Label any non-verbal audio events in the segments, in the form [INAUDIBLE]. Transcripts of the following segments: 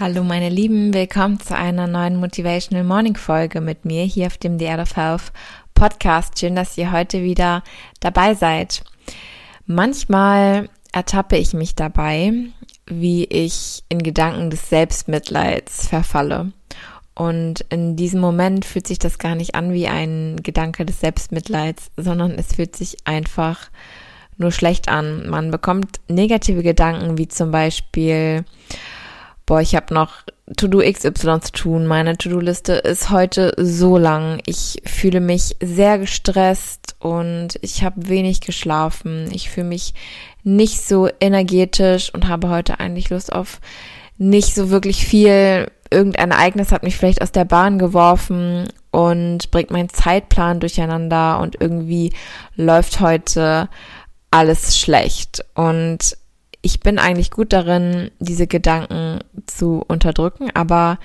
Hallo meine Lieben, willkommen zu einer neuen Motivational Morning Folge mit mir hier auf dem The Art of Health Podcast. Schön, dass ihr heute wieder dabei seid. Manchmal ertappe ich mich dabei, wie ich in Gedanken des Selbstmitleids verfalle. Und in diesem Moment fühlt sich das gar nicht an wie ein Gedanke des Selbstmitleids, sondern es fühlt sich einfach nur schlecht an. Man bekommt negative Gedanken wie zum Beispiel, boah, ich habe noch To-Do XY zu tun. Meine To-Do-Liste ist heute so lang. Ich fühle mich sehr gestresst und ich habe wenig geschlafen. Ich fühle mich nicht so energetisch und habe heute eigentlich Lust auf nicht so wirklich viel. Irgendein Ereignis hat mich vielleicht aus der Bahn geworfen und bringt meinen Zeitplan durcheinander und irgendwie läuft heute alles schlecht. Und ich bin eigentlich gut darin, diese Gedanken zu unterdrücken, aber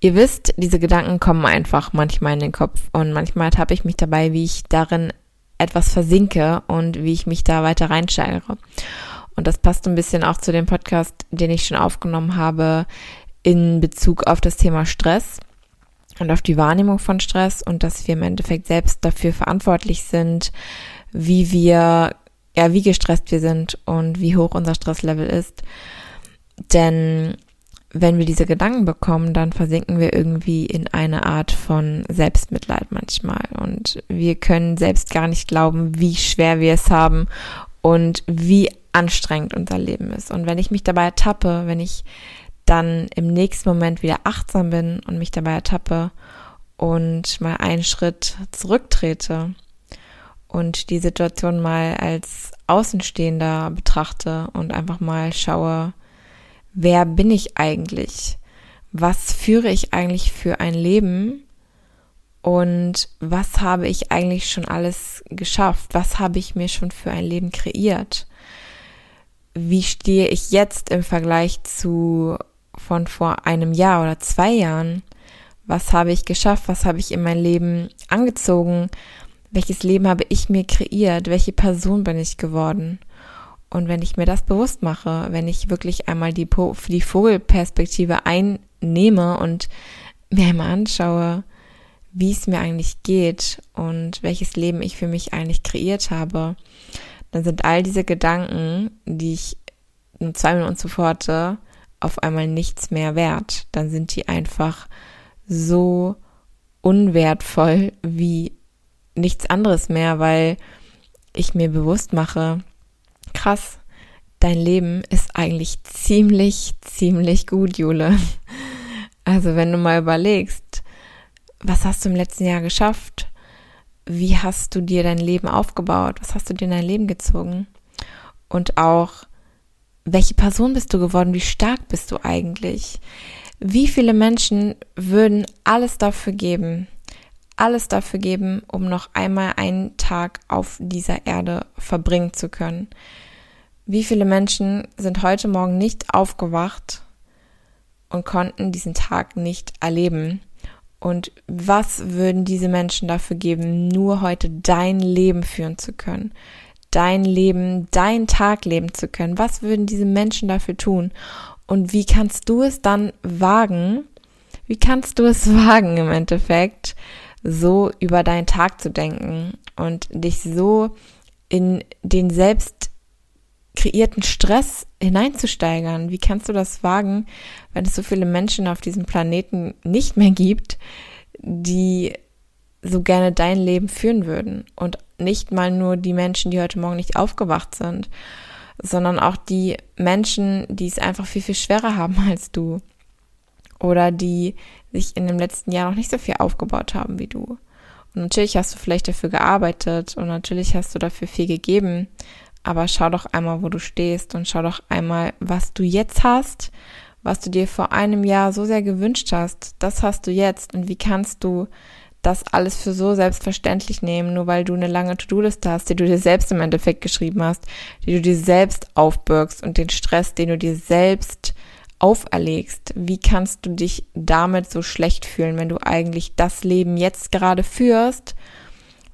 ihr wisst, diese Gedanken kommen einfach manchmal in den Kopf und manchmal habe ich mich dabei, wie ich darin etwas versinke und wie ich mich da weiter reinsteigere. Und das passt ein bisschen auch zu dem Podcast, den ich schon aufgenommen habe in Bezug auf das Thema Stress und auf die Wahrnehmung von Stress und dass wir im Endeffekt selbst dafür verantwortlich sind, wie wir ja, wie gestresst wir sind und wie hoch unser Stresslevel ist. Denn wenn wir diese Gedanken bekommen, dann versinken wir irgendwie in eine Art von Selbstmitleid manchmal. Und wir können selbst gar nicht glauben, wie schwer wir es haben und wie anstrengend unser Leben ist. Und wenn ich mich dabei ertappe, wenn ich dann im nächsten Moment wieder achtsam bin und mich dabei ertappe und mal einen Schritt zurücktrete und die Situation mal als Außenstehender betrachte und einfach mal schaue, wer bin ich eigentlich? Was führe ich eigentlich für ein Leben? Und was habe ich eigentlich schon alles geschafft? Was habe ich mir schon für ein Leben kreiert? Wie stehe ich jetzt im Vergleich zu von vor einem Jahr oder zwei Jahren? Was habe ich geschafft? Was habe ich in mein Leben angezogen? Welches Leben habe ich mir kreiert, welche Person bin ich geworden. Und wenn ich mir das bewusst mache, wenn ich wirklich einmal die, die Vogelperspektive einnehme und mir einmal anschaue, wie es mir eigentlich geht und welches Leben ich für mich eigentlich kreiert habe, dann sind all diese Gedanken, die ich zwei Minuten zuvor hatte, auf einmal nichts mehr wert. Dann sind die einfach so unwertvoll wie nichts anderes mehr, weil ich mir bewusst mache, krass, dein Leben ist eigentlich ziemlich, ziemlich gut, Jule. Also wenn du mal überlegst, was hast du im letzten Jahr geschafft? Wie hast du dir dein Leben aufgebaut? Was hast du dir in dein Leben gezogen? Und auch, welche Person bist du geworden? Wie stark bist du eigentlich? Wie viele Menschen würden alles dafür geben, alles dafür geben, um noch einmal einen Tag auf dieser Erde verbringen zu können. Wie viele Menschen sind heute Morgen nicht aufgewacht und konnten diesen Tag nicht erleben? Und was würden diese Menschen dafür geben, nur heute dein Leben führen zu können? Dein Leben, dein Tag leben zu können? Was würden diese Menschen dafür tun? Und wie kannst du es dann wagen? Wie kannst du es [LAUGHS] wagen im Endeffekt, so über deinen Tag zu denken und dich so in den selbst kreierten Stress hineinzusteigern. Wie kannst du das wagen, wenn es so viele Menschen auf diesem Planeten nicht mehr gibt, die so gerne dein Leben führen würden und nicht mal nur die Menschen, die heute Morgen nicht aufgewacht sind, sondern auch die Menschen, die es einfach viel, viel schwerer haben als du oder die sich in dem letzten Jahr noch nicht so viel aufgebaut haben wie du. Und natürlich hast du vielleicht dafür gearbeitet und natürlich hast du dafür viel gegeben aber schau doch einmal, wo du stehst und schau doch einmal, was du jetzt hast, was du dir vor einem Jahr so sehr gewünscht hast. Das hast du jetzt und wie kannst du das alles für so selbstverständlich nehmen, nur weil du eine lange To-Do-Liste hast, die du dir selbst im Endeffekt geschrieben hast, die du dir selbst aufbürgst und den Stress, den du dir selbst auferlegst. Wie kannst du dich damit so schlecht fühlen, wenn du eigentlich das Leben jetzt gerade führst,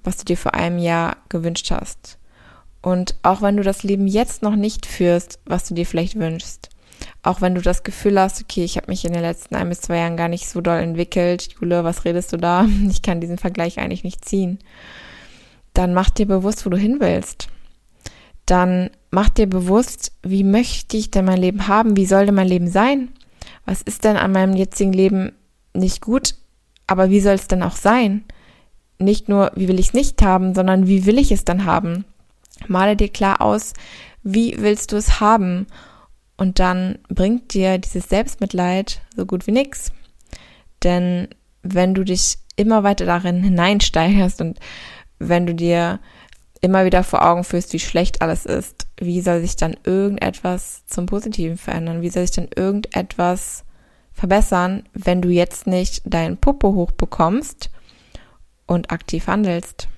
was du dir vor einem Jahr gewünscht hast? Und auch wenn du das Leben jetzt noch nicht führst, was du dir vielleicht wünschst, auch wenn du das Gefühl hast, okay, ich habe mich in den letzten ein bis zwei Jahren gar nicht so doll entwickelt, Jule, was redest du da? [LAUGHS] Ich kann diesen Vergleich eigentlich nicht ziehen. Dann mach dir bewusst, wo du hin willst. Dann mach dir bewusst, wie möchte ich denn mein Leben haben? Wie soll denn mein Leben sein? Was ist denn an meinem jetzigen Leben nicht gut? Aber wie soll es denn auch sein? Nicht nur, wie will ich es nicht haben, sondern wie will ich es dann haben? Male dir klar aus, wie willst du es haben? Und dann bringt dir dieses Selbstmitleid so gut wie nix. Denn wenn du dich immer weiter darin hineinsteigerst und wenn du dir immer wieder vor Augen führst, wie schlecht alles ist, wie soll sich dann irgendetwas zum Positiven verändern? Wie soll sich dann irgendetwas verbessern, wenn du jetzt nicht deinen Popo hochbekommst und aktiv handelst?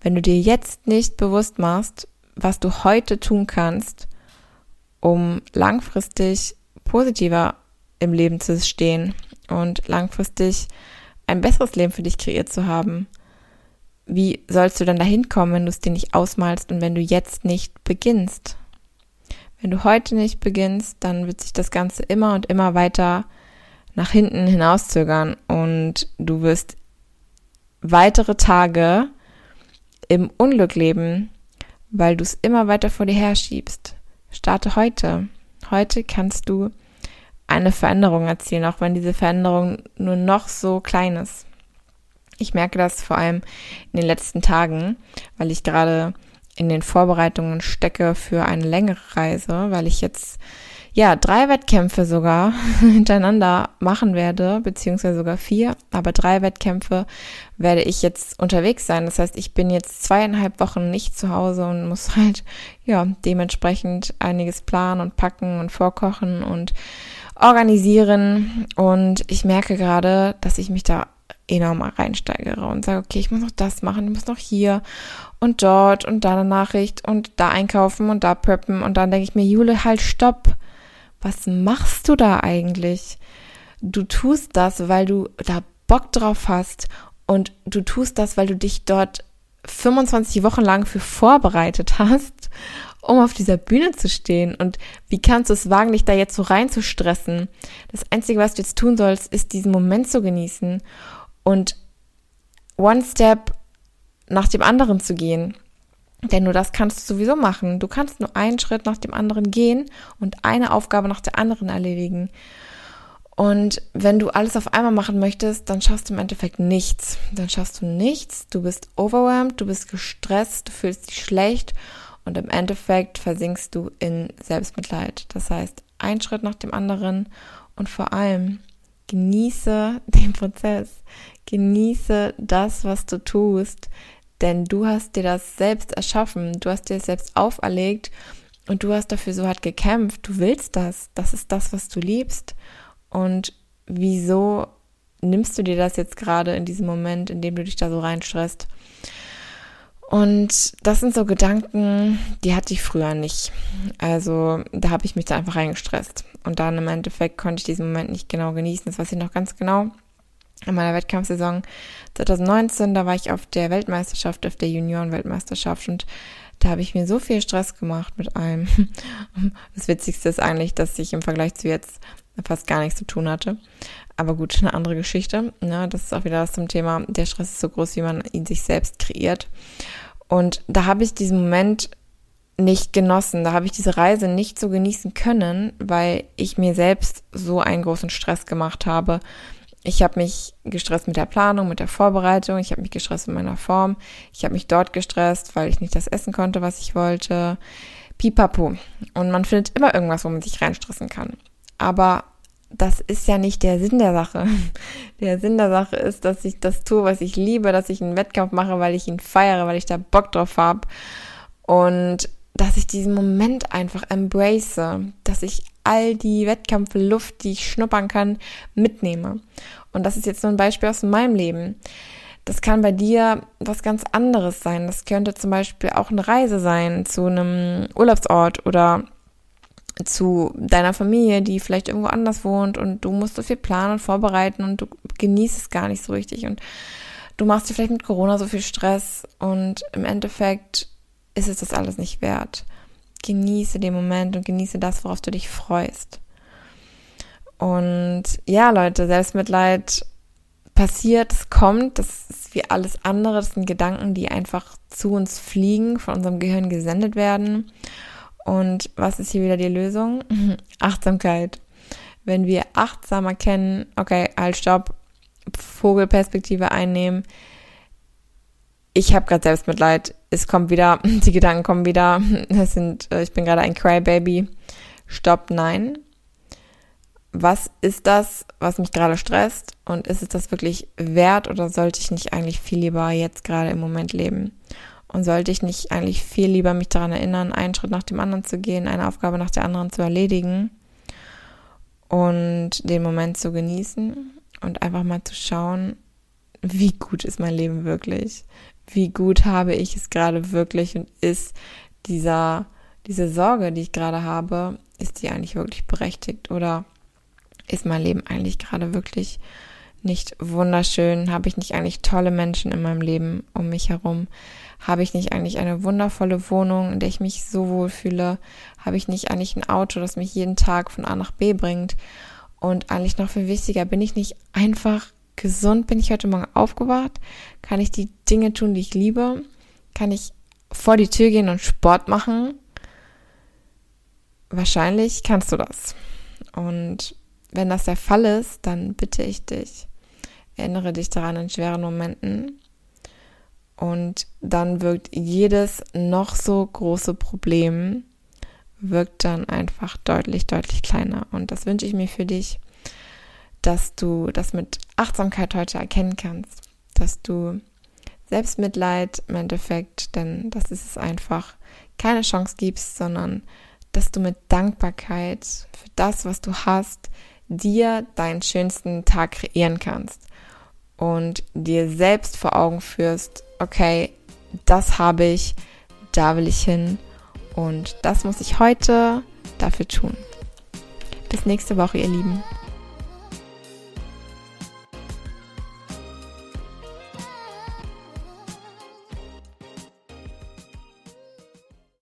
Wenn du dir jetzt nicht bewusst machst, was du heute tun kannst, um langfristig positiver im Leben zu stehen und langfristig ein besseres Leben für dich kreiert zu haben. Wie sollst du dann dahin kommen, wenn du es dir nicht ausmalst und wenn du jetzt nicht beginnst? Wenn du heute nicht beginnst, dann wird sich das Ganze immer und immer weiter nach hinten hinauszögern und du wirst weitere Tage im Unglück leben, weil du es immer weiter vor dir herschiebst. Starte heute. Heute kannst du eine Veränderung erzielen, auch wenn diese Veränderung nur noch so klein ist. Ich merke das vor allem in den letzten Tagen, weil ich gerade in den Vorbereitungen stecke für eine längere Reise, weil ich jetzt ja, drei Wettkämpfe sogar [LAUGHS] hintereinander machen werde, beziehungsweise sogar vier, aber drei Wettkämpfe werde ich jetzt unterwegs sein. Das heißt, ich bin jetzt zweieinhalb Wochen nicht zu Hause und muss [LAUGHS] halt, ja, dementsprechend einiges planen und packen und vorkochen und organisieren. Und ich merke gerade, dass ich mich da enorm reinsteigere und sage, okay, ich muss noch das machen, ich muss noch hier und dort und da eine Nachricht und da einkaufen und da preppen und dann denke ich mir, Jule, halt, stopp was machst du da eigentlich? Du tust das, weil du da Bock drauf hast und du tust das, weil du dich dort 25 Wochen lang für vorbereitet hast, um auf dieser Bühne zu stehen. Und wie kannst du es wagen, dich da jetzt so reinzustressen? Das Einzige, was du jetzt tun sollst, ist diesen Moment zu genießen und one step nach dem anderen zu gehen. Denn nur das kannst du sowieso machen. Du kannst nur einen Schritt nach dem anderen gehen und eine Aufgabe nach der anderen erledigen. Und wenn du alles auf einmal machen möchtest, dann schaffst du im Endeffekt nichts. Dann schaffst du nichts. Du bist overwhelmed, du bist gestresst, du fühlst dich schlecht und im Endeffekt versinkst du in Selbstmitleid. Das heißt, ein Schritt nach dem anderen und vor allem genieße den Prozess. Genieße das, was du tust. Denn du hast dir das selbst erschaffen, du hast dir das selbst auferlegt und du hast dafür so hart gekämpft. Du willst das. Das ist das, was du liebst. Und wieso nimmst du dir das jetzt gerade in diesem Moment, in dem du dich da so reinstresst? Und das sind so Gedanken, die hatte ich früher nicht. Also da habe ich mich da einfach reingestresst. Und dann im Endeffekt konnte ich diesen Moment nicht genau genießen. Das weiß ich noch ganz genau in meiner Wettkampfsaison 2019, da war ich auf der Weltmeisterschaft, auf der Junioren-Weltmeisterschaft und da habe ich mir so viel Stress gemacht mit allem. [LAUGHS] Das Witzigste ist eigentlich, dass ich im Vergleich zu jetzt fast gar nichts zu tun hatte. Aber gut, eine andere Geschichte. Ne? Das ist auch wieder das zum Thema, der Stress ist so groß, wie man ihn sich selbst kreiert. Und da habe ich diesen Moment nicht genossen. Da habe ich diese Reise nicht so genießen können, weil ich mir selbst so einen großen Stress gemacht habe ich habe mich gestresst mit der Planung, mit der Vorbereitung, ich habe mich gestresst mit meiner Form, ich habe mich dort gestresst, weil ich nicht das essen konnte, was ich wollte. Pipapo. Und man findet immer irgendwas, wo man sich reinstressen kann. Aber das ist ja nicht der Sinn der Sache. Der Sinn der Sache ist, dass ich das tue, was ich liebe, dass ich einen Wettkampf mache, weil ich ihn feiere, weil ich da Bock drauf habe. Und dass ich diesen Moment einfach embrace, dass ich all die Wettkampfluft, die ich schnuppern kann, mitnehme. Und das ist jetzt nur ein Beispiel aus meinem Leben. Das kann bei dir was ganz anderes sein. Das könnte zum Beispiel auch eine Reise sein zu einem Urlaubsort oder zu deiner Familie, die vielleicht irgendwo anders wohnt und du musst so viel planen und vorbereiten und du genießt es gar nicht so richtig und du machst dir vielleicht mit Corona so viel Stress und im Endeffekt ist es das alles nicht wert. Genieße den Moment und genieße das, worauf du dich freust. Und ja, Leute, Selbstmitleid passiert, es kommt, das ist wie alles andere, das sind Gedanken, die einfach zu uns fliegen, von unserem Gehirn gesendet werden. Und was ist hier wieder die Lösung? Achtsamkeit. Wenn wir achtsam erkennen, okay, halt, stopp, Vogelperspektive einnehmen, ich habe gerade Selbstmitleid, es kommt wieder, [LAUGHS] die Gedanken kommen wieder, es sind, äh, ich bin gerade ein Crybaby. Stopp, nein. Was ist das, was mich gerade stresst? Und ist es das wirklich wert oder sollte ich nicht eigentlich viel lieber jetzt gerade im Moment leben? Und sollte ich nicht eigentlich viel lieber mich daran erinnern, einen Schritt nach dem anderen zu gehen, eine Aufgabe nach der anderen zu erledigen und den Moment zu genießen und einfach mal zu schauen, wie gut ist mein Leben wirklich? wie gut habe ich es gerade wirklich und ist dieser, diese Sorge, die ich gerade habe, ist die eigentlich wirklich berechtigt oder ist mein Leben eigentlich gerade wirklich nicht wunderschön? Habe ich nicht eigentlich tolle Menschen in meinem Leben um mich herum? Habe ich nicht eigentlich eine wundervolle Wohnung, in der ich mich so wohl fühle? Habe ich nicht eigentlich ein Auto, das mich jeden Tag von A nach B bringt? Und eigentlich noch viel wichtiger, bin ich nicht einfach gesund bin ich heute Morgen aufgewacht? Kann ich die Dinge tun, die ich liebe? Kann ich vor die Tür gehen und Sport machen? Wahrscheinlich kannst du das. Und wenn das der Fall ist, dann bitte ich dich, erinnere dich daran in schweren Momenten. Und dann wirkt jedes noch so große Problem, wirkt dann einfach deutlich, deutlich kleiner. Und das wünsche ich mir für dich dass du das mit Achtsamkeit heute erkennen kannst, dass du Selbstmitleid im Endeffekt, denn das ist es einfach, keine Chance gibst, sondern dass du mit Dankbarkeit für das, was du hast, dir deinen schönsten Tag kreieren kannst und dir selbst vor Augen führst, okay, das habe ich, da will ich hin und das muss ich heute dafür tun. Bis nächste Woche, ihr Lieben.